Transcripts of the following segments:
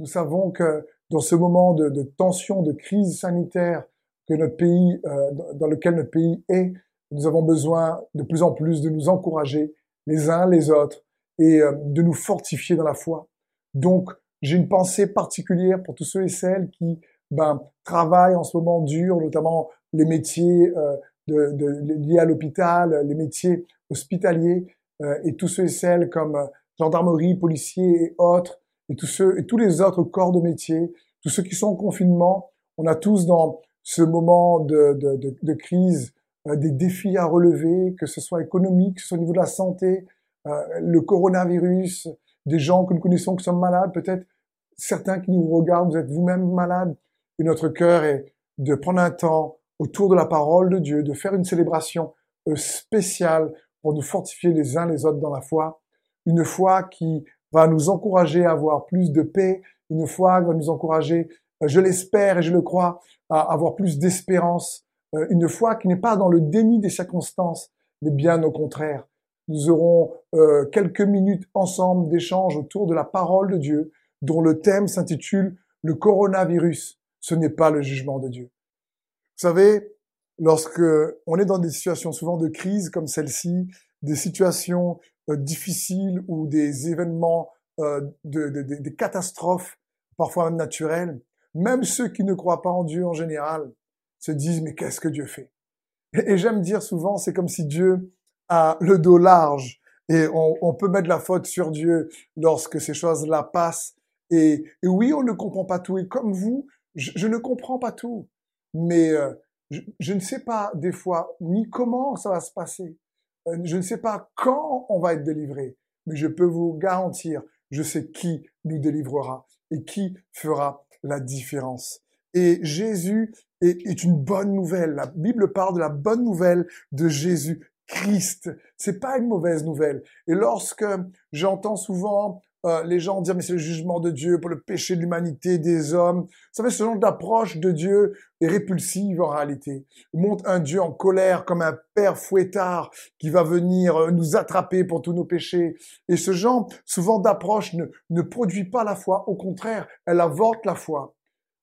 Nous savons que dans ce moment de, de tension, de crise sanitaire que notre pays, euh, dans lequel notre pays est, nous avons besoin de plus en plus de nous encourager les uns les autres et euh, de nous fortifier dans la foi. Donc, j'ai une pensée particulière pour tous ceux et celles qui ben, travaillent en ce moment dur, notamment les métiers euh, de, de, liés à l'hôpital, les métiers hospitaliers, euh, et tous ceux et celles comme euh, gendarmerie, policiers et autres, et tous ceux et tous les autres corps de métier, tous ceux qui sont en confinement. On a tous dans ce moment de, de, de crise des défis à relever, que ce soit économique, que ce soit au niveau de la santé, le coronavirus, des gens que nous connaissons qui sont malades, peut-être certains qui nous regardent, vous êtes vous-même malades, et notre cœur est de prendre un temps autour de la parole de Dieu, de faire une célébration euh, spéciale pour nous fortifier les uns les autres dans la foi, une foi qui va nous encourager à avoir plus de paix, une foi va nous encourager, euh, je l'espère et je le crois, à avoir plus d'espérance, euh, une foi qui n'est pas dans le déni des circonstances, mais bien au contraire. Nous aurons quelques minutes ensemble d'échange autour de la parole de Dieu, dont le thème s'intitule Le coronavirus. Ce n'est pas le jugement de Dieu. Vous savez, lorsque on est dans des situations souvent de crise comme celle-ci, des situations euh, difficiles ou des événements, euh, de, de, des catastrophes, parfois même naturelles, même ceux qui ne croient pas en Dieu en général se disent mais qu'est-ce que Dieu fait? Et, j'aime dire souvent, c'est comme si Dieu a le dos large et on, on, peut mettre la faute sur Dieu lorsque ces choses-là passent. Et, et, oui, on ne comprend pas tout. Et comme vous, je, je ne comprends pas tout mais euh, je, ne sais pas des fois ni comment ça va se passer. Euh, je ne sais pas quand on va être délivré, mais je peux vous garantir, je sais qui nous délivrera et qui fera la différence. Et Jésus est, est une bonne nouvelle. La Bible parle de la bonne nouvelle de Jésus Christ. C'est pas une mauvaise nouvelle. Et lorsque j'entends souvent euh, les gens dire mais c'est le jugement de Dieu pour le péché de l'humanité des hommes. Vous savez, ce genre d'approche de Dieu est répulsive en réalité. Il montre un Dieu en colère comme un père fouettard qui va venir euh, nous attraper pour tous nos péchés. Et ce genre, souvent d'approche ne, ne produit pas la foi. Au contraire, elle avorte la foi.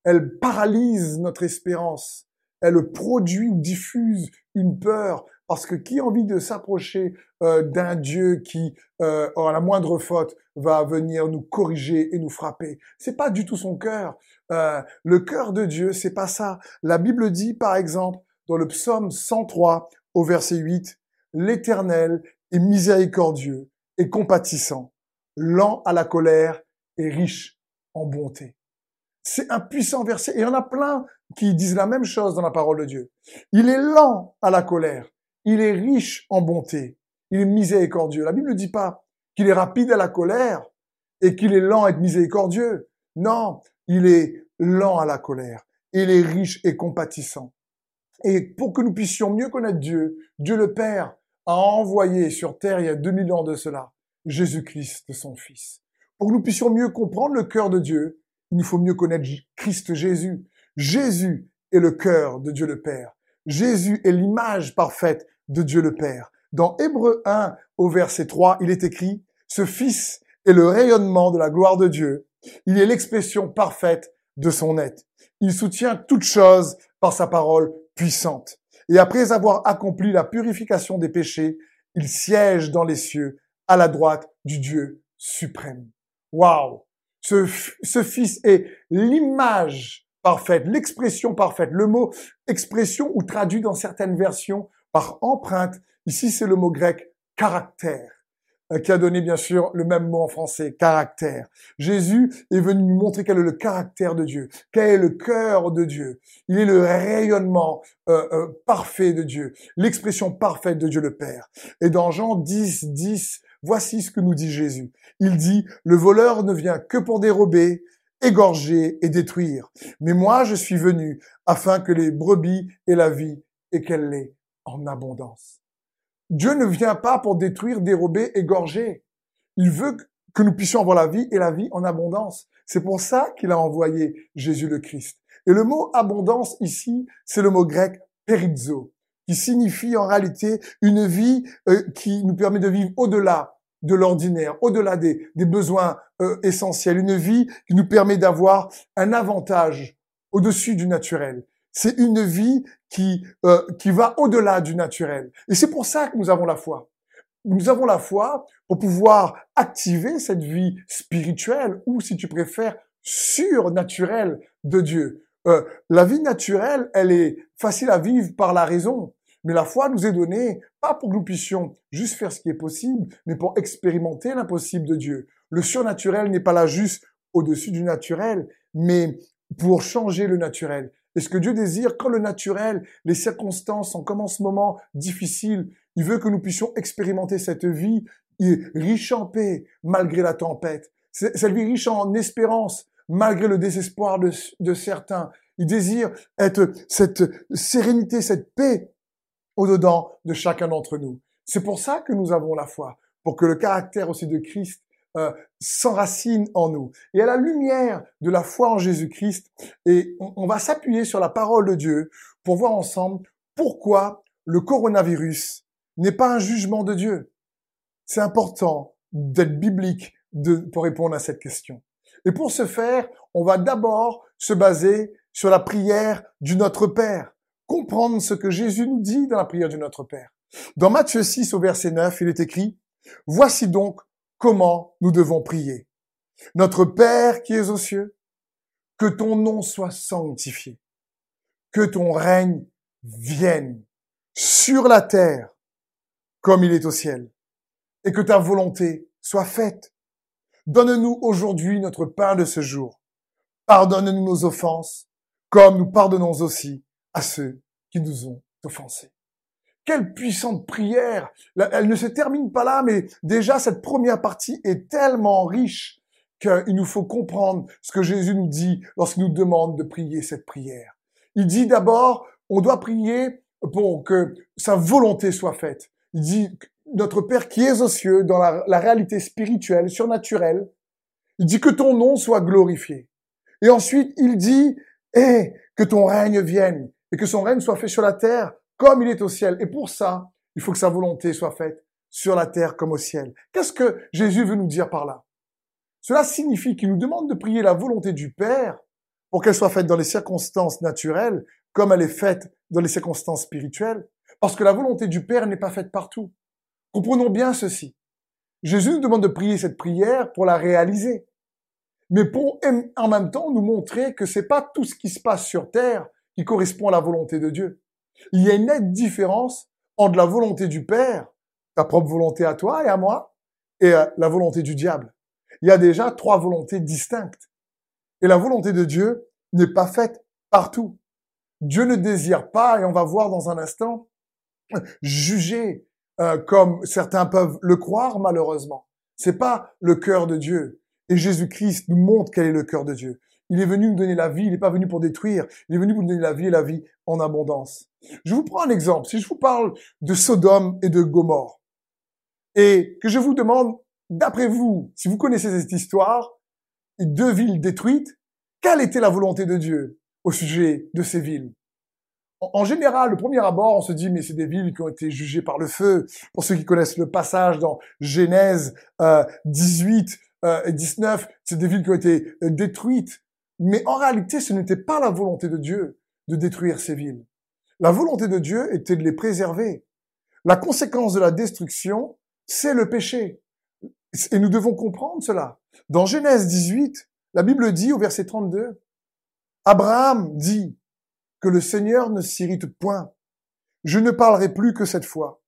Elle paralyse notre espérance. Elle produit ou diffuse une peur, parce que qui a envie de s'approcher euh, d'un Dieu qui, euh, à la moindre faute, va venir nous corriger et nous frapper? C'est pas du tout son cœur. Euh, le cœur de Dieu, c'est pas ça. La Bible dit, par exemple, dans le psaume 103, au verset 8, L'Éternel est miséricordieux et compatissant, lent à la colère et riche en bonté. C'est un puissant verset. Et il y en a plein qui disent la même chose dans la parole de Dieu. Il est lent à la colère il est riche en bonté, il est miséricordieux. La Bible ne dit pas qu'il est rapide à la colère et qu'il est lent à être miséricordieux. Non, il est lent à la colère, il est riche et compatissant. Et pour que nous puissions mieux connaître Dieu, Dieu le Père a envoyé sur terre il y a 2000 ans de cela Jésus-Christ, son Fils. Pour que nous puissions mieux comprendre le cœur de Dieu, il nous faut mieux connaître Christ Jésus. Jésus est le cœur de Dieu le Père. Jésus est l'image parfaite de Dieu le Père. Dans Hébreu 1 au verset 3, il est écrit, ce Fils est le rayonnement de la gloire de Dieu. Il est l'expression parfaite de son être. Il soutient toute chose par sa parole puissante. Et après avoir accompli la purification des péchés, il siège dans les cieux à la droite du Dieu suprême. Waouh! Ce, ce Fils est l'image parfaite, l'expression parfaite. Le mot expression ou traduit dans certaines versions par empreinte. Ici, c'est le mot grec caractère euh, qui a donné bien sûr le même mot en français, caractère. Jésus est venu nous montrer quel est le caractère de Dieu, quel est le cœur de Dieu. Il est le rayonnement euh, euh, parfait de Dieu, l'expression parfaite de Dieu le Père. Et dans Jean 10, 10, voici ce que nous dit Jésus. Il dit, le voleur ne vient que pour dérober, égorger et détruire. Mais moi, je suis venu afin que les brebis aient la vie et qu'elle l'ait en abondance. Dieu ne vient pas pour détruire, dérober, égorger. Il veut que nous puissions avoir la vie et la vie en abondance. C'est pour ça qu'il a envoyé Jésus le Christ. Et le mot abondance ici, c'est le mot grec perizo, qui signifie en réalité une vie euh, qui nous permet de vivre au-delà de l'ordinaire, au-delà des, besoins euh, essentiels, une vie qui nous permet d'avoir un avantage au-dessus du naturel. C'est une vie qui, euh, qui va au-delà du naturel. Et c'est pour ça que nous avons la foi. Nous avons la foi pour pouvoir activer cette vie spirituelle ou, si tu préfères, surnaturelle de Dieu. Euh, la vie naturelle, elle est facile à vivre par la raison. Mais la foi nous est donnée pas pour que nous puissions juste faire ce qui est possible, mais pour expérimenter l'impossible de Dieu. Le surnaturel n'est pas là juste au-dessus du naturel, mais pour changer le naturel. Et ce que Dieu désire, quand le naturel, les circonstances sont comme en ce moment difficiles, il veut que nous puissions expérimenter cette vie riche en paix malgré la tempête. Cette vie riche en espérance malgré le désespoir de, de certains. Il désire être cette sérénité, cette paix au-dedans de chacun d'entre nous. C'est pour ça que nous avons la foi, pour que le caractère aussi de Christ euh, s'enracine en nous. Et à la lumière de la foi en Jésus-Christ, et on, va s'appuyer sur la parole de Dieu pour voir ensemble pourquoi le coronavirus n'est pas un jugement de Dieu. C'est important d'être biblique pour répondre à cette question. Et pour ce faire, on va d'abord se baser sur la prière du Notre Père comprendre ce que Jésus nous dit dans la prière du Notre Père. Dans Matthieu 6 au verset 9, il est écrit, Voici donc comment nous devons prier. Notre Père qui es aux cieux, que ton nom soit sanctifié, que ton règne vienne sur la terre comme il est au ciel, et que ta volonté soit faite. Donne-nous aujourd'hui notre pain de ce jour. Pardonne-nous nos offenses, comme nous pardonnons aussi à ceux qui nous ont offensés. Quelle puissante prière Elle ne se termine pas là, mais déjà cette première partie est tellement riche qu'il nous faut comprendre ce que Jésus nous dit lorsqu'il nous demande de prier cette prière. Il dit d'abord, on doit prier pour que sa volonté soit faite. Il dit, notre Père qui est aux cieux, dans la, réalité spirituelle, surnaturelle, il dit que ton nom soit glorifié. Et ensuite, il dit, et que ton règne vienne et que son règne soit fait sur la terre comme il est au ciel. Et pour ça, il faut que sa volonté soit faite sur la terre comme au ciel. Qu'est-ce que Jésus veut nous dire par là? Cela signifie qu'il nous demande de prier la volonté du Père pour qu'elle soit faite dans les circonstances naturelles comme elle est faite dans les circonstances spirituelles, parce que la volonté du Père n'est pas faite partout. Comprenons bien ceci. Jésus nous demande de prier cette prière pour la réaliser, mais pour en même temps nous montrer que c'est pas tout ce qui se passe sur terre qui correspond à la volonté de Dieu. Il y a une nette différence entre la volonté du Père, ta propre volonté à toi et à moi, et euh, la volonté du diable. Il y a déjà trois volontés distinctes. Et la volonté de Dieu n'est pas faite partout. Dieu ne désire pas, et on va voir dans un instant, juger euh, comme certains peuvent le croire malheureusement. C'est pas le cœur de Dieu. Et Jésus-Christ nous montre quel est le cœur de Dieu. Il est venu nous donner la vie, il n'est pas venu pour détruire, il est venu pour nous donner la vie et la vie en abondance. Je vous prends un exemple. Si je vous parle de Sodome et de Gomorre, et que je vous demande, d'après vous, si vous connaissez cette histoire, deux villes détruites, quelle était la volonté de Dieu au sujet de ces villes? En général, le premier abord, on se dit, mais c'est des villes qui ont été jugées par le feu. Pour ceux qui connaissent le passage dans Genèse euh, 18 euh, et 19, c'est des villes qui ont été euh, détruites. Mais en réalité, ce n'était pas la volonté de Dieu de détruire ces villes. La volonté de Dieu était de les préserver. La conséquence de la destruction, c'est le péché. Et nous devons comprendre cela. Dans Genèse 18, la Bible dit au verset 32, Abraham dit que le Seigneur ne s'irrite point. Je ne parlerai plus que cette fois.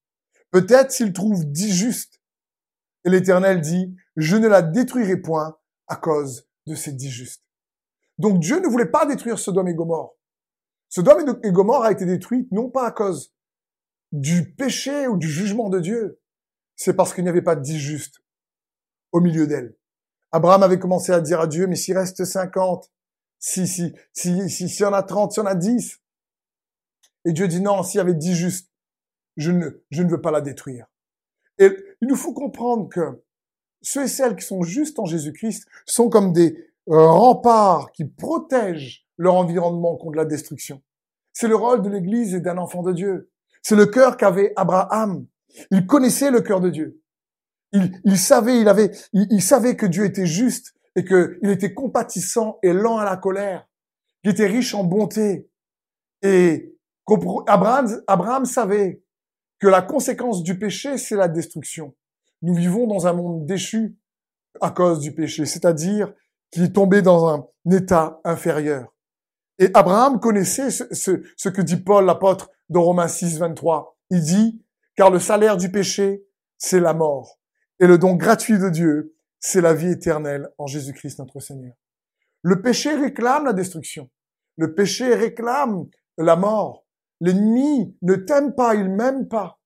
Peut-être s'il trouve dix justes. Et l'Éternel dit, je ne la détruirai point à cause de ces dix justes. Donc Dieu ne voulait pas détruire Sodome et Gomorre. Sodome et Gomorre a été détruite non pas à cause du péché ou du jugement de Dieu, c'est parce qu'il n'y avait pas dix justes au milieu d'elle. Abraham avait commencé à dire à Dieu, mais s'il reste 50, si, si, si, si, s'il y en a 30, s'il y en a 10. Et Dieu dit non, s'il y avait 10 justes, je ne, je ne veux pas la détruire. Et il nous faut comprendre que ceux et celles qui sont justes en Jésus-Christ sont comme des, rempart qui protège leur environnement contre la destruction. C'est le rôle de l'Église et d'un enfant de Dieu. C'est le cœur qu'avait Abraham. Il connaissait le cœur de Dieu. Il, savait, il avait, il, savait que Dieu était juste et qu'il était compatissant et lent à la colère, qu'il était riche en bonté. Et Abraham, Abraham savait que la conséquence du péché, c'est la destruction. Nous vivons dans un monde déchu à cause du péché, c'est-à-dire qui est tombé dans un état inférieur. Et Abraham connaissait ce, que dit Paul, l'apôtre, dans Romains 6, 23. Il dit, car le salaire du péché, c'est la mort. Et le don gratuit de Dieu, c'est la vie éternelle en Jésus-Christ notre Seigneur. Le péché réclame la destruction. Le péché réclame la mort. L'ennemi ne t'aime pas, il m'aime pas.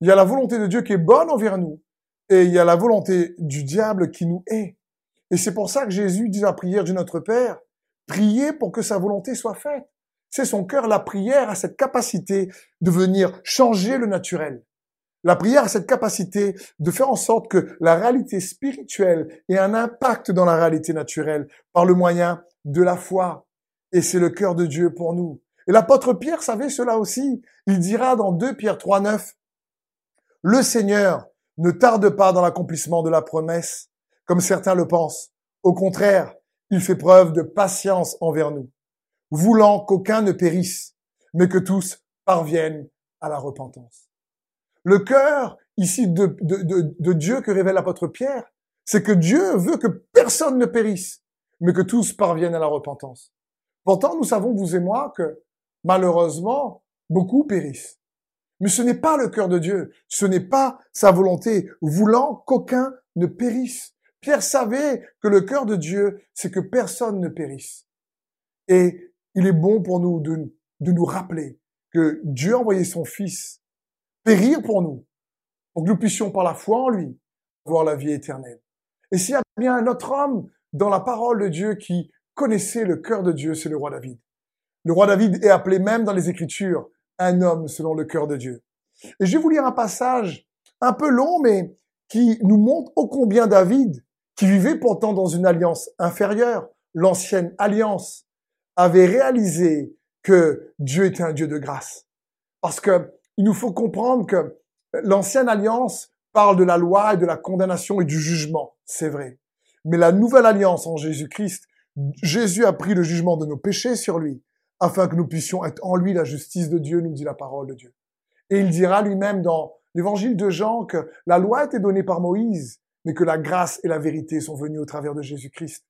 Il y a la volonté de Dieu qui est bonne envers nous et il y a la volonté du diable qui nous hait. Et c'est pour ça que Jésus dit la prière du Notre Père, priez pour que sa volonté soit faite. C'est son cœur, la prière a cette capacité de venir changer le naturel. La prière a cette capacité de faire en sorte que la réalité spirituelle ait un impact dans la réalité naturelle par le moyen de la foi. Et c'est le cœur de Dieu pour nous. Et l'apôtre Pierre savait cela aussi. Il dira dans 2 Pierre 3, 9, Le Seigneur ne tarde pas dans l'accomplissement de la promesse, comme certains le pensent. Au contraire, il fait preuve de patience envers nous, voulant qu'aucun ne périsse, mais que tous parviennent à la repentance. Le cœur ici de, Dieu que révèle l'apôtre Pierre, c'est que Dieu veut que personne ne périsse, mais que tous parviennent à la repentance. Pourtant, nous savons, vous et moi, que malheureusement, beaucoup périssent. Mais ce n'est pas le cœur de Dieu, ce n'est pas sa volonté, voulant qu'aucun ne périsse. Pierre savait que le cœur de Dieu, c'est que personne ne périsse. Et il est bon pour nous de, nous rappeler que Dieu a envoyé son Fils périr pour nous, pour que nous puissions par la foi en lui voir la vie éternelle. Et s'il y a bien un autre homme dans la parole de Dieu qui connaissait le cœur de Dieu, c'est le roi David. Le roi David est appelé même dans les Écritures un homme selon le cœur de Dieu. Et je vais vous lire un passage un peu long, mais qui nous montre ô combien David, qui vivait pourtant dans une alliance inférieure, l'ancienne alliance, avait réalisé que Dieu était un Dieu de grâce. Parce que il nous faut comprendre que l'ancienne alliance parle de la loi et de la condamnation et du jugement, c'est vrai. Mais la nouvelle alliance en Jésus-Christ, Jésus a pris le jugement de nos péchés sur lui afin que nous puissions être en lui la justice de Dieu, nous dit la parole de Dieu. Et il dira lui-même dans l'évangile de Jean que la loi été donnée par Moïse, mais que la grâce et la vérité sont venues au travers de Jésus-Christ.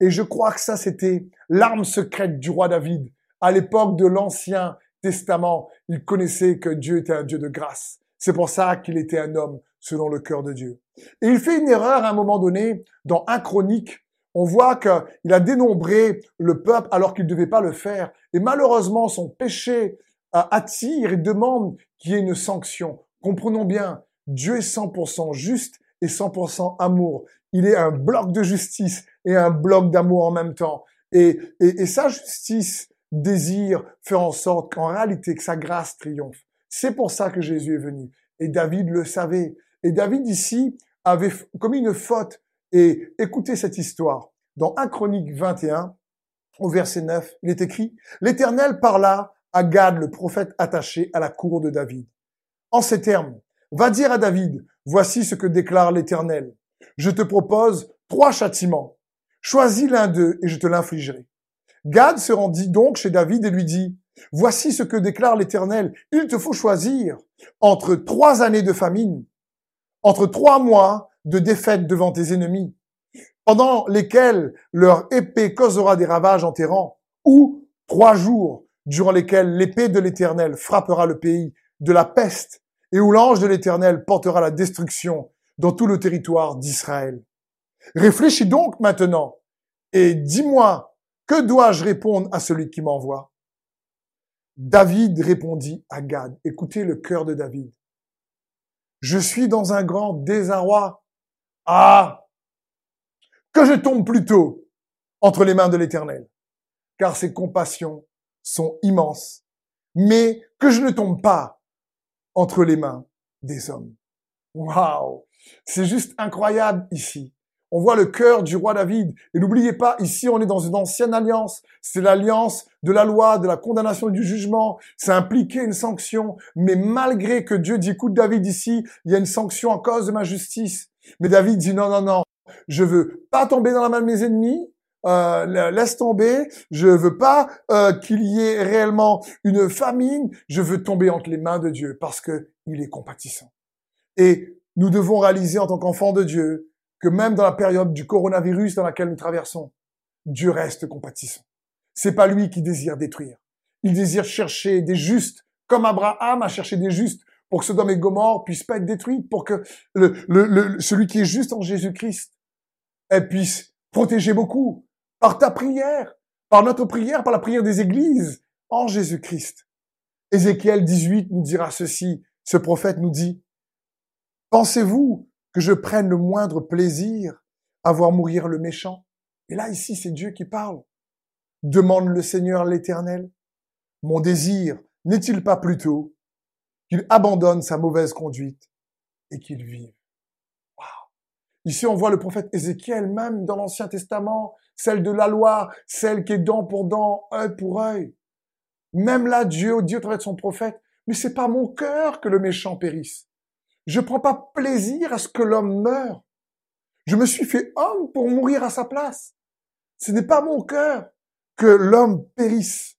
Et je crois que ça, c'était l'arme secrète du roi David. À l'époque de l'Ancien Testament, il connaissait que Dieu était un Dieu de grâce. C'est pour ça qu'il était un homme selon le cœur de Dieu. Et il fait une erreur à un moment donné dans un chronique on voit qu'il a dénombré le peuple alors qu'il ne devait pas le faire. Et malheureusement, son péché euh, attire et demande qu'il y ait une sanction. Comprenons bien, Dieu est 100% juste et 100% amour. Il est un bloc de justice et un bloc d'amour en même temps. Et, et, et sa justice désire faire en sorte qu'en réalité, que sa grâce triomphe. C'est pour ça que Jésus est venu. Et David le savait. Et David ici avait commis une faute et écoutez cette histoire. Dans 1 Chronique 21, au verset 9, il est écrit, L'Éternel parla à Gad, le prophète attaché à la cour de David. En ces termes, va dire à David, voici ce que déclare l'Éternel. Je te propose trois châtiments. Choisis l'un d'eux et je te l'infligerai. Gad se rendit donc chez David et lui dit, Voici ce que déclare l'Éternel. Il te faut choisir entre trois années de famine, entre trois mois de défaite devant tes ennemis, pendant lesquels leur épée causera des ravages en terrant, ou trois jours durant lesquels l'épée de l'Éternel frappera le pays de la peste, et où l'ange de l'Éternel portera la destruction dans tout le territoire d'Israël. Réfléchis donc maintenant, et dis-moi, que dois-je répondre à celui qui m'envoie? David répondit à Gad. Écoutez le cœur de David. Je suis dans un grand désarroi. Ah Que je tombe plutôt entre les mains de l'Éternel, car ses compassions sont immenses, mais que je ne tombe pas entre les mains des hommes. Waouh C'est juste incroyable ici. On voit le cœur du roi David. Et n'oubliez pas, ici, on est dans une ancienne alliance. C'est l'alliance de la loi, de la condamnation et du jugement. Ça impliquait une sanction. Mais malgré que Dieu dit, écoute David ici, il y a une sanction en cause de ma justice. Mais David dit non, non, non, je veux pas tomber dans la main de mes ennemis, euh, laisse tomber, je veux pas euh, qu'il y ait réellement une famine, je veux tomber entre les mains de Dieu parce que il est compatissant. Et nous devons réaliser en tant qu'enfants de Dieu que même dans la période du coronavirus dans laquelle nous traversons, Dieu reste compatissant. C'est pas lui qui désire détruire. Il désire chercher des justes, comme Abraham a cherché des justes pour que Sodome et Gomorre puissent pas être détruits, pour que le, le, celui qui est juste en Jésus-Christ puisse protéger beaucoup, par ta prière, par notre prière, par la prière des églises en Jésus-Christ. Ézéchiel 18 nous dira ceci. Ce prophète nous dit, pensez-vous que je prenne le moindre plaisir à voir mourir le méchant? Et là, ici, c'est Dieu qui parle. Demande le Seigneur l'Éternel. Mon désir n'est-il pas plutôt qu'il abandonne sa mauvaise conduite et qu'il vive? Ici, on voit le prophète Ézéchiel, même dans l'Ancien Testament, celle de la loi, celle qui est dent pour dent, œil pour œil. Même là, Dieu dit au travers son prophète, mais c'est pas mon cœur que le méchant périsse. Je prends pas plaisir à ce que l'homme meure. Je me suis fait homme pour mourir à sa place. Ce n'est pas mon cœur que l'homme périsse.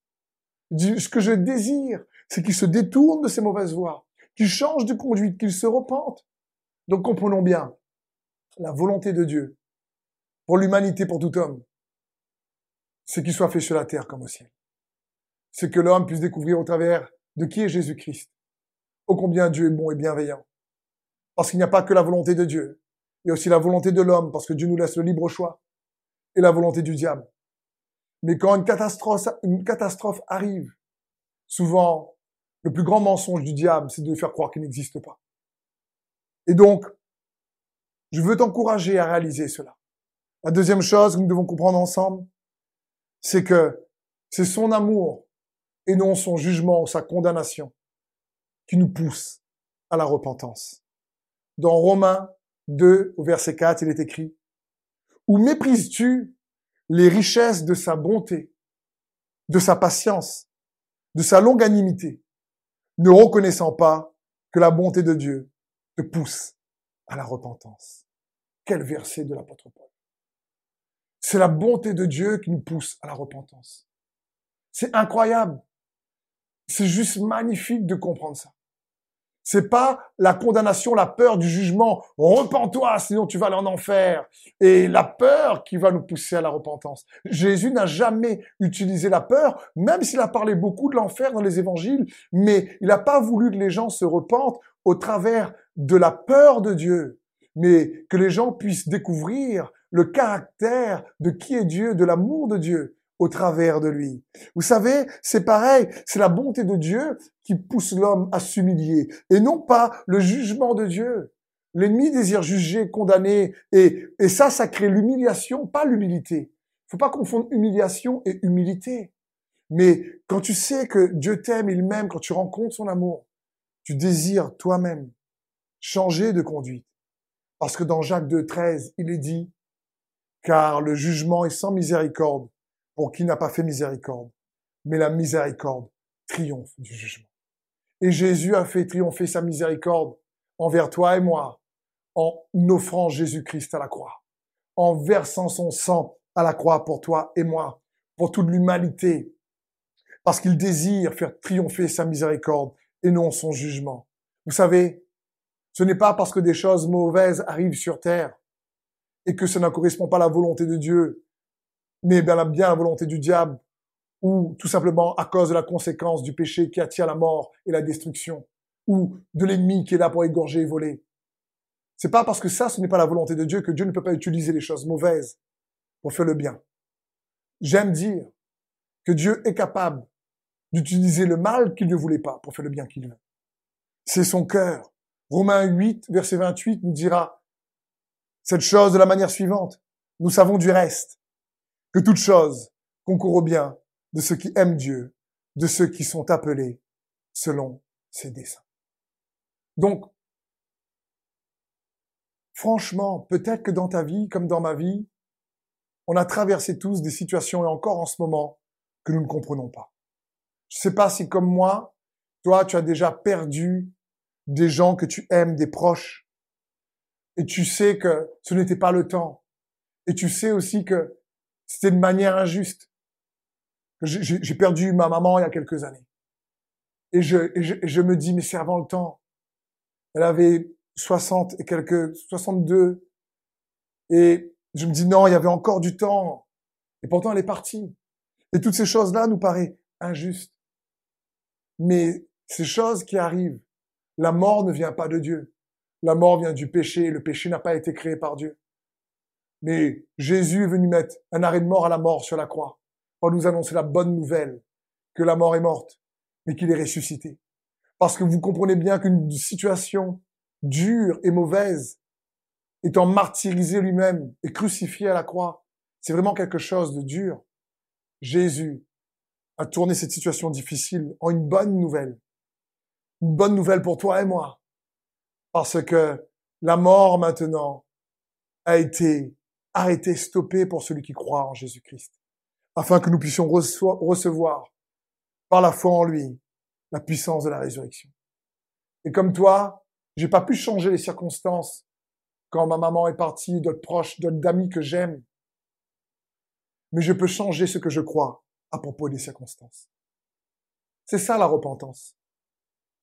Ce que je désire, c'est qu'il se détourne de ses mauvaises voies, qu'il change de conduite, qu'il se repente. Donc comprenons bien, la volonté de Dieu pour l'humanité, pour tout homme, c'est qu'il soit fait sur la terre comme au ciel. C'est que l'homme puisse découvrir au travers de qui est Jésus-Christ, ô combien Dieu est bon et bienveillant. Parce qu'il n'y a pas que la volonté de Dieu, il y a aussi la volonté de l'homme, parce que Dieu nous laisse le libre choix, et la volonté du diable. Mais quand une catastrophe, une catastrophe arrive, souvent, le plus grand mensonge du diable, c'est de faire croire qu'il n'existe pas. Et donc, je veux t'encourager à réaliser cela. La deuxième chose que nous devons comprendre ensemble, c'est que c'est son amour et non son jugement ou sa condamnation qui nous pousse à la repentance. Dans Romains 2, au verset 4, il est écrit, Où méprises-tu les richesses de sa bonté, de sa patience, de sa longanimité, ne reconnaissant pas que la bonté de Dieu te pousse à la repentance? Quel verset de l'apôtre Paul. C'est la bonté de Dieu qui nous pousse à la repentance. C'est incroyable. C'est juste magnifique de comprendre ça. C'est pas la condamnation, la peur du jugement. Repends-toi, sinon tu vas aller en enfer. Et la peur qui va nous pousser à la repentance. Jésus n'a jamais utilisé la peur, même s'il a parlé beaucoup de l'enfer dans les évangiles, mais il n'a pas voulu que les gens se repentent au travers de la peur de Dieu, mais que les gens puissent découvrir le caractère de qui est Dieu, de l'amour de Dieu au travers de lui. Vous savez, c'est pareil, c'est la bonté de Dieu qui pousse l'homme à s'humilier et non pas le jugement de Dieu. L'ennemi désire juger, condamner et, et ça, ça crée l'humiliation, pas l'humilité. Faut pas confondre humiliation et humilité. Mais quand tu sais que Dieu t'aime, il m'aime, quand tu rencontres son amour, tu désires toi-même changer de conduite. Parce que dans Jacques 2, 13, il est dit, car le jugement est sans miséricorde pour qui n'a pas fait miséricorde, mais la miséricorde triomphe du jugement. Et Jésus a fait triompher sa miséricorde envers toi et moi en offrant Jésus-Christ à la croix, en versant son sang à la croix pour toi et moi, pour toute l'humanité, parce qu'il désire faire triompher sa miséricorde et non son jugement. Vous savez, ce n'est pas parce que des choses mauvaises arrivent sur terre et que ça ne correspond pas à la volonté de Dieu mais bien, bien la volonté du diable, ou tout simplement à cause de la conséquence du péché qui attire la mort et la destruction, ou de l'ennemi qui est là pour égorger et voler. C'est pas parce que ça, ce n'est pas la volonté de Dieu que Dieu ne peut pas utiliser les choses mauvaises pour faire le bien. J'aime dire que Dieu est capable d'utiliser le mal qu'il ne voulait pas pour faire le bien qu'il veut. C'est son cœur. Romains 8, verset 28 nous dira cette chose de la manière suivante. Nous savons du reste que toute chose concourt au bien de ceux qui aiment Dieu, de ceux qui sont appelés selon ses desseins. Donc, franchement, peut-être que dans ta vie, comme dans ma vie, on a traversé tous des situations, et encore en ce moment, que nous ne comprenons pas. Je ne sais pas si, comme moi, toi, tu as déjà perdu des gens que tu aimes, des proches. Et tu sais que ce n'était pas le temps. Et tu sais aussi que c'était de manière injuste. J'ai perdu ma maman il y a quelques années. Et je, et je, et je me dis, mais c'est avant le temps. Elle avait 60 et quelques, 62. Et je me dis, non, il y avait encore du temps. Et pourtant, elle est partie. Et toutes ces choses-là nous paraissent injustes. Mais ces choses qui arrivent, la mort ne vient pas de Dieu. La mort vient du péché. Le péché n'a pas été créé par Dieu. Mais Jésus est venu mettre un arrêt de mort à la mort sur la croix pour nous annoncer la bonne nouvelle que la mort est morte, mais qu'il est ressuscité. Parce que vous comprenez bien qu'une situation dure et mauvaise, étant martyrisé lui-même et crucifié à la croix, c'est vraiment quelque chose de dur. Jésus a tourné cette situation difficile en une bonne nouvelle. Une bonne nouvelle pour toi et moi. Parce que la mort maintenant a été arrêtée, stoppée pour celui qui croit en Jésus-Christ. Afin que nous puissions recevoir par la foi en lui la puissance de la résurrection. Et comme toi, j'ai pas pu changer les circonstances quand ma maman est partie, d'autres proches, d'autres d'amis que j'aime. Mais je peux changer ce que je crois à propos des circonstances. C'est ça la repentance.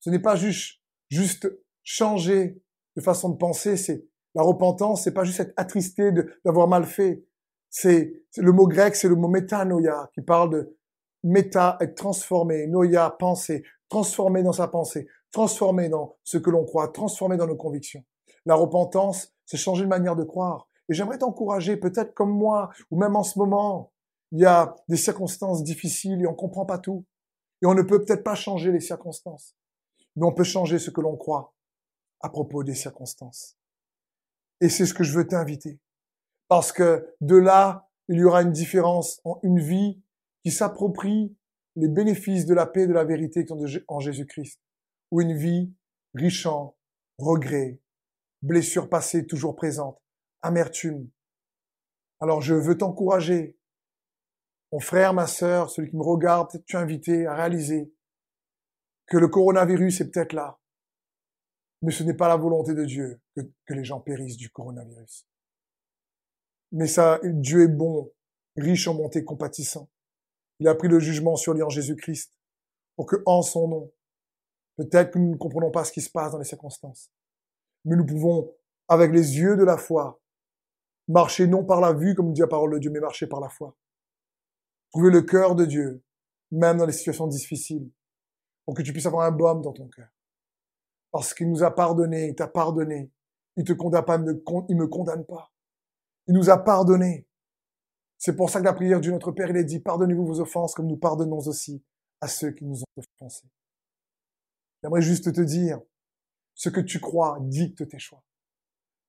Ce n'est pas juste, juste changer de façon de penser, c'est la repentance, c'est pas juste être attristé d'avoir mal fait. C'est le mot grec, c'est le mot métanoïa qui parle de méta, être transformé, noia, penser, transformé dans sa pensée, transformé dans ce que l'on croit, transformé dans nos convictions. La repentance, c'est changer de manière de croire. Et j'aimerais t'encourager, peut-être comme moi, ou même en ce moment, il y a des circonstances difficiles et on comprend pas tout. Et on ne peut peut-être pas changer les circonstances. Mais on peut changer ce que l'on croit à propos des circonstances. Et c'est ce que je veux t'inviter. Parce que de là, il y aura une différence en une vie qui s'approprie les bénéfices de la paix et de la vérité en Jésus-Christ, ou une vie riche en regrets, blessures passées toujours présentes, amertume. Alors je veux t'encourager, mon frère, ma sœur, celui qui me regarde, tu es invité à réaliser que le coronavirus est peut-être là, mais ce n'est pas la volonté de Dieu que, les gens périssent du coronavirus. Mais ça, Dieu est bon, riche en bonté, compatissant. Il a pris le jugement sur lui en Jésus-Christ pour que, en son nom, peut-être que nous ne comprenons pas ce qui se passe dans les circonstances, mais nous pouvons, avec les yeux de la foi, marcher non par la vue, comme dit la parole de Dieu, mais marcher par la foi. Trouver le cœur de Dieu, même dans les situations difficiles, pour que tu puisses avoir un baume dans ton cœur. Parce qu'il nous a pardonné, il t'a pardonné. Il te condamne pas, il me condamne pas. Il nous a pardonné. C'est pour ça que la prière du Notre Père, il est dit, pardonnez-vous vos offenses comme nous pardonnons aussi à ceux qui nous ont offensés. J'aimerais juste te dire, ce que tu crois dicte tes choix.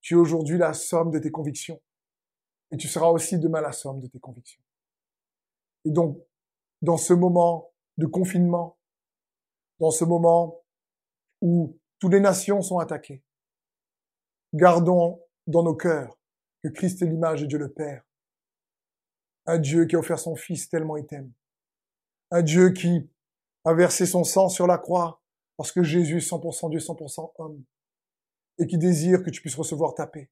Tu es aujourd'hui la somme de tes convictions. Et tu seras aussi demain la somme de tes convictions. Et donc, dans ce moment de confinement, dans ce moment où toutes les nations sont attaquées, gardons dans nos cœurs que Christ est l'image de Dieu le Père un Dieu qui a offert son Fils tellement il t'aime. Un Dieu qui a versé son sang sur la croix parce que Jésus est 100% Dieu, 100% homme. Et qui désire que tu puisses recevoir ta paix.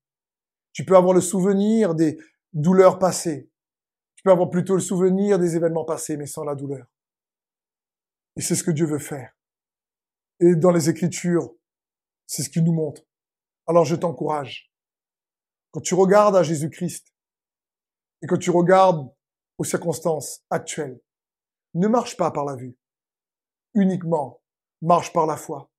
Tu peux avoir le souvenir des douleurs passées. Tu peux avoir plutôt le souvenir des événements passés, mais sans la douleur. Et c'est ce que Dieu veut faire. Et dans les Écritures, c'est ce qu'il nous montre. Alors je t'encourage. Quand tu regardes à Jésus-Christ, et quand tu regardes aux circonstances actuelles, ne marche pas par la vue. Uniquement, marche par la foi.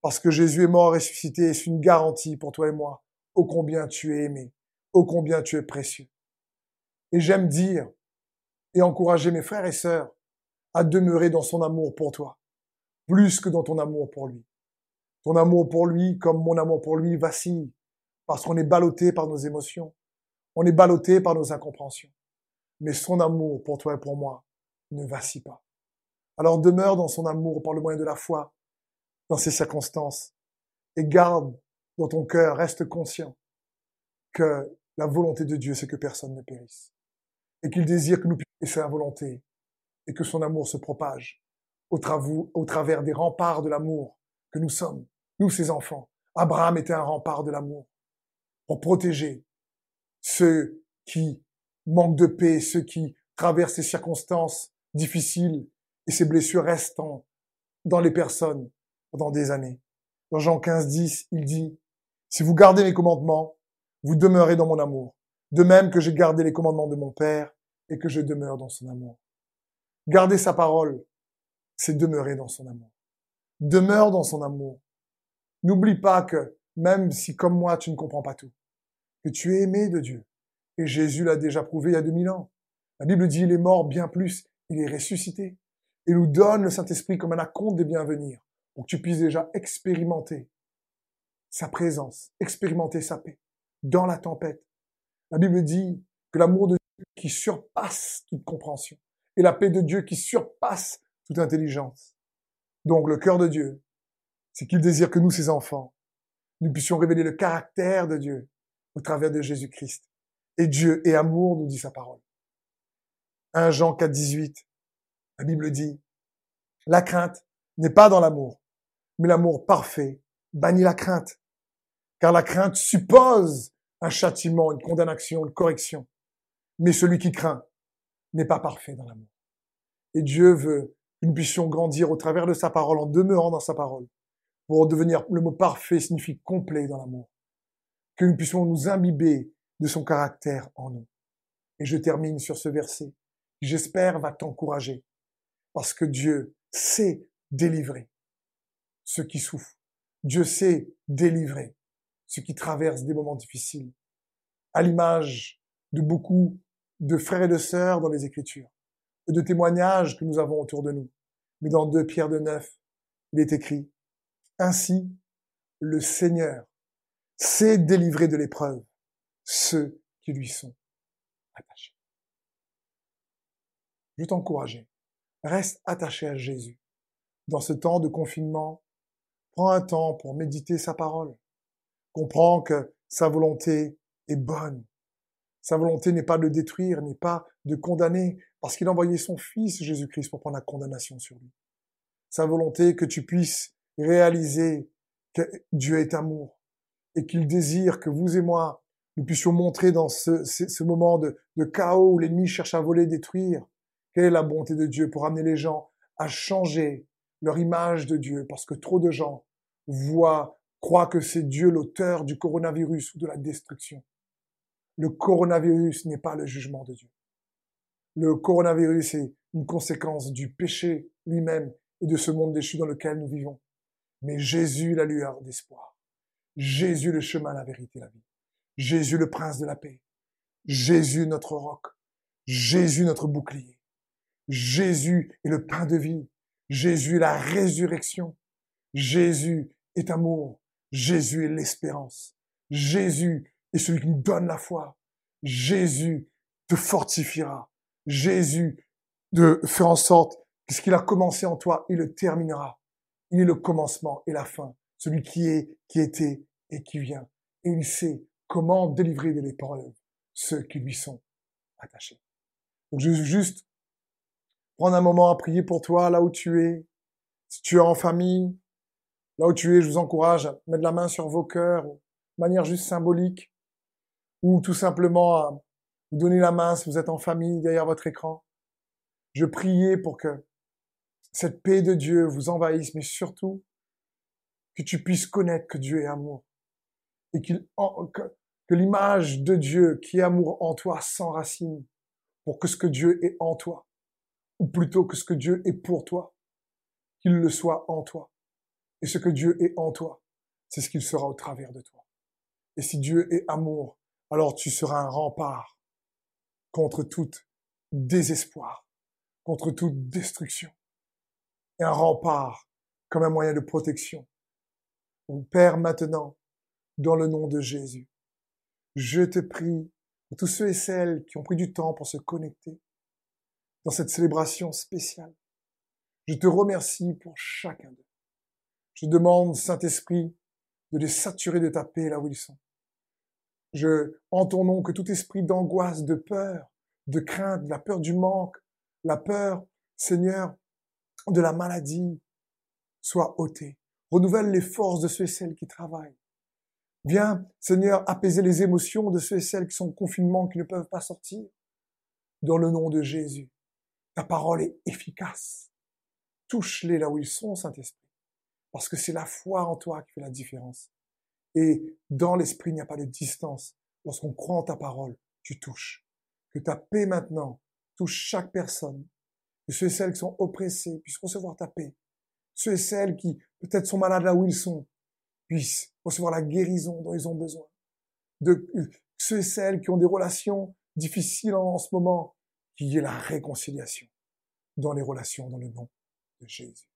Parce que Jésus est mort ressuscité et c'est une garantie pour toi et moi. Ô combien tu es aimé. Ô combien tu es précieux. Et j'aime dire et encourager mes frères et sœurs à demeurer dans son amour pour toi. Plus que dans ton amour pour lui. Ton amour pour lui, comme mon amour pour lui, vacille. Parce qu'on est ballotté par nos émotions. On est ballotté par nos incompréhensions. Mais son amour pour toi et pour moi ne vacille pas. Alors demeure dans son amour par le moyen de la foi, dans ces circonstances, et garde dans ton cœur, reste conscient que la volonté de Dieu, c'est que personne ne périsse, et qu'il désire que nous puissions faire volonté, et que son amour se propage au travers des remparts de l'amour que nous sommes, nous ses enfants. Abraham était un rempart de l'amour. pour protéger ceux qui manquent de paix, ceux qui traversent ces circonstances difficiles et ces blessures restant dans les personnes pendant des années. Dans Jean 15, 10, il dit, si vous gardez mes commandements, vous demeurez dans mon amour, de même que j'ai gardé les commandements de mon Père et que je demeure dans son amour. Garder sa parole, c'est demeurer dans son amour. Demeure dans son amour. N'oublie pas que même si comme moi tu ne comprends pas tout, que tu es aimé de Dieu. Et Jésus l'a déjà prouvé il y a 2000 ans. La Bible dit il est mort bien plus, il est ressuscité. Et nous donne le Saint-Esprit comme un acompte des bienvenir pour que tu puisses déjà expérimenter sa présence, expérimenter sa paix dans la tempête. La Bible dit que l'amour de Dieu qui surpasse toute compréhension et la paix de Dieu qui surpasse toute intelligence. Donc le cœur de Dieu, c'est qu'il désire que nous, ses enfants, nous puissions révéler le caractère de Dieu au travers de Jésus-Christ. Et Dieu est amour, nous dit sa parole. 1 Jean 4, 18, la Bible dit, la crainte n'est pas dans l'amour, mais l'amour parfait bannit la crainte. Car la crainte suppose un châtiment, une condamnation, une correction. Mais celui qui craint n'est pas parfait dans l'amour. Et Dieu veut que nous puissions grandir au travers de sa parole, en demeurant dans sa parole, pour devenir, le mot parfait signifie complet dans l'amour. Que nous puissions nous imbiber de son caractère en nous. Et je termine sur ce verset, qui j'espère va t'encourager, parce que Dieu sait délivrer ceux qui souffrent. Dieu sait délivrer ceux qui traversent des moments difficiles, à l'image de beaucoup de frères et de sœurs dans les Écritures, de témoignages que nous avons autour de nous. Mais dans 2 Pierre de 9, il est écrit, Ainsi, le Seigneur sait délivrer de l'épreuve ceux qui lui sont attachés. Je t'encourager. Reste attaché à Jésus. Dans ce temps de confinement, prends un temps pour méditer sa parole. Comprends que sa volonté est bonne. Sa volonté n'est pas de détruire, n'est pas de condamner, parce qu'il a envoyé son Fils Jésus-Christ pour prendre la condamnation sur lui. Sa volonté que tu puisses réaliser que Dieu est amour et qu'il désire que vous et moi, nous puissions montrer dans ce, ce, moment de, de chaos où l'ennemi cherche à voler, détruire, quelle est la bonté de Dieu pour amener les gens à changer leur image de Dieu, parce que trop de gens voient, croient que c'est Dieu l'auteur du coronavirus ou de la destruction. Le coronavirus n'est pas le jugement de Dieu. Le coronavirus est une conséquence du péché lui-même et de ce monde déchu dans lequel nous vivons. Mais Jésus, la lueur d'espoir. Jésus, le chemin, la vérité, la vie. Jésus, le prince de la paix. Jésus, notre roc. Jésus, notre bouclier. Jésus est le pain de vie. Jésus la résurrection. Jésus est amour. Jésus est l'espérance. Jésus est celui qui nous donne la foi. Jésus te fortifiera. Jésus de faire en sorte que ce qu'il a commencé en toi, il le terminera. Il est le commencement et la fin. Celui qui est, qui était et qui vient. Et il sait comment délivrer de l'épreuve ceux qui lui sont attachés. Donc je veux juste prendre un moment à prier pour toi là où tu es. Si tu es en famille, là où tu es, je vous encourage à mettre la main sur vos cœurs, de manière juste symbolique, ou tout simplement à vous donner la main si vous êtes en famille derrière votre écran. Je priais pour que cette paix de Dieu vous envahisse, mais surtout que tu puisses connaître que Dieu est amour et qu'il, que, que l'image de Dieu qui est amour en toi s'enracine pour que ce que Dieu est en toi ou plutôt que ce que Dieu est pour toi, qu'il le soit en toi. Et ce que Dieu est en toi, c'est ce qu'il sera au travers de toi. Et si Dieu est amour, alors tu seras un rempart contre tout désespoir, contre toute destruction. Et un rempart comme un moyen de protection. Mon Père, maintenant, dans le nom de Jésus, je te prie pour tous ceux et celles qui ont pris du temps pour se connecter, dans cette célébration spéciale. Je te remercie pour chacun d'eux. Je demande, Saint-Esprit, de les saturer de ta paix là où ils sont. Je, en ton nom, que tout esprit d'angoisse, de peur, de crainte, la peur du manque, la peur, Seigneur, de la maladie, soit ôté. Renouvelle les forces de ceux et celles qui travaillent. Viens, Seigneur, apaiser les émotions de ceux et celles qui sont en confinement, qui ne peuvent pas sortir. Dans le nom de Jésus, ta parole est efficace. Touche-les là où ils sont, Saint-Esprit. Parce que c'est la foi en toi qui fait la différence. Et dans l'Esprit, il n'y a pas de distance. Lorsqu'on croit en ta parole, tu touches. Que ta paix maintenant touche chaque personne. Que ceux et celles qui sont oppressés puissent recevoir ta paix. Ceux et celles qui peut-être sont malades là où ils sont puissent recevoir la guérison dont ils ont besoin. De ceux et celles qui ont des relations difficiles en, ce moment, qu'il y ait la réconciliation dans les relations dans le nom de Jésus.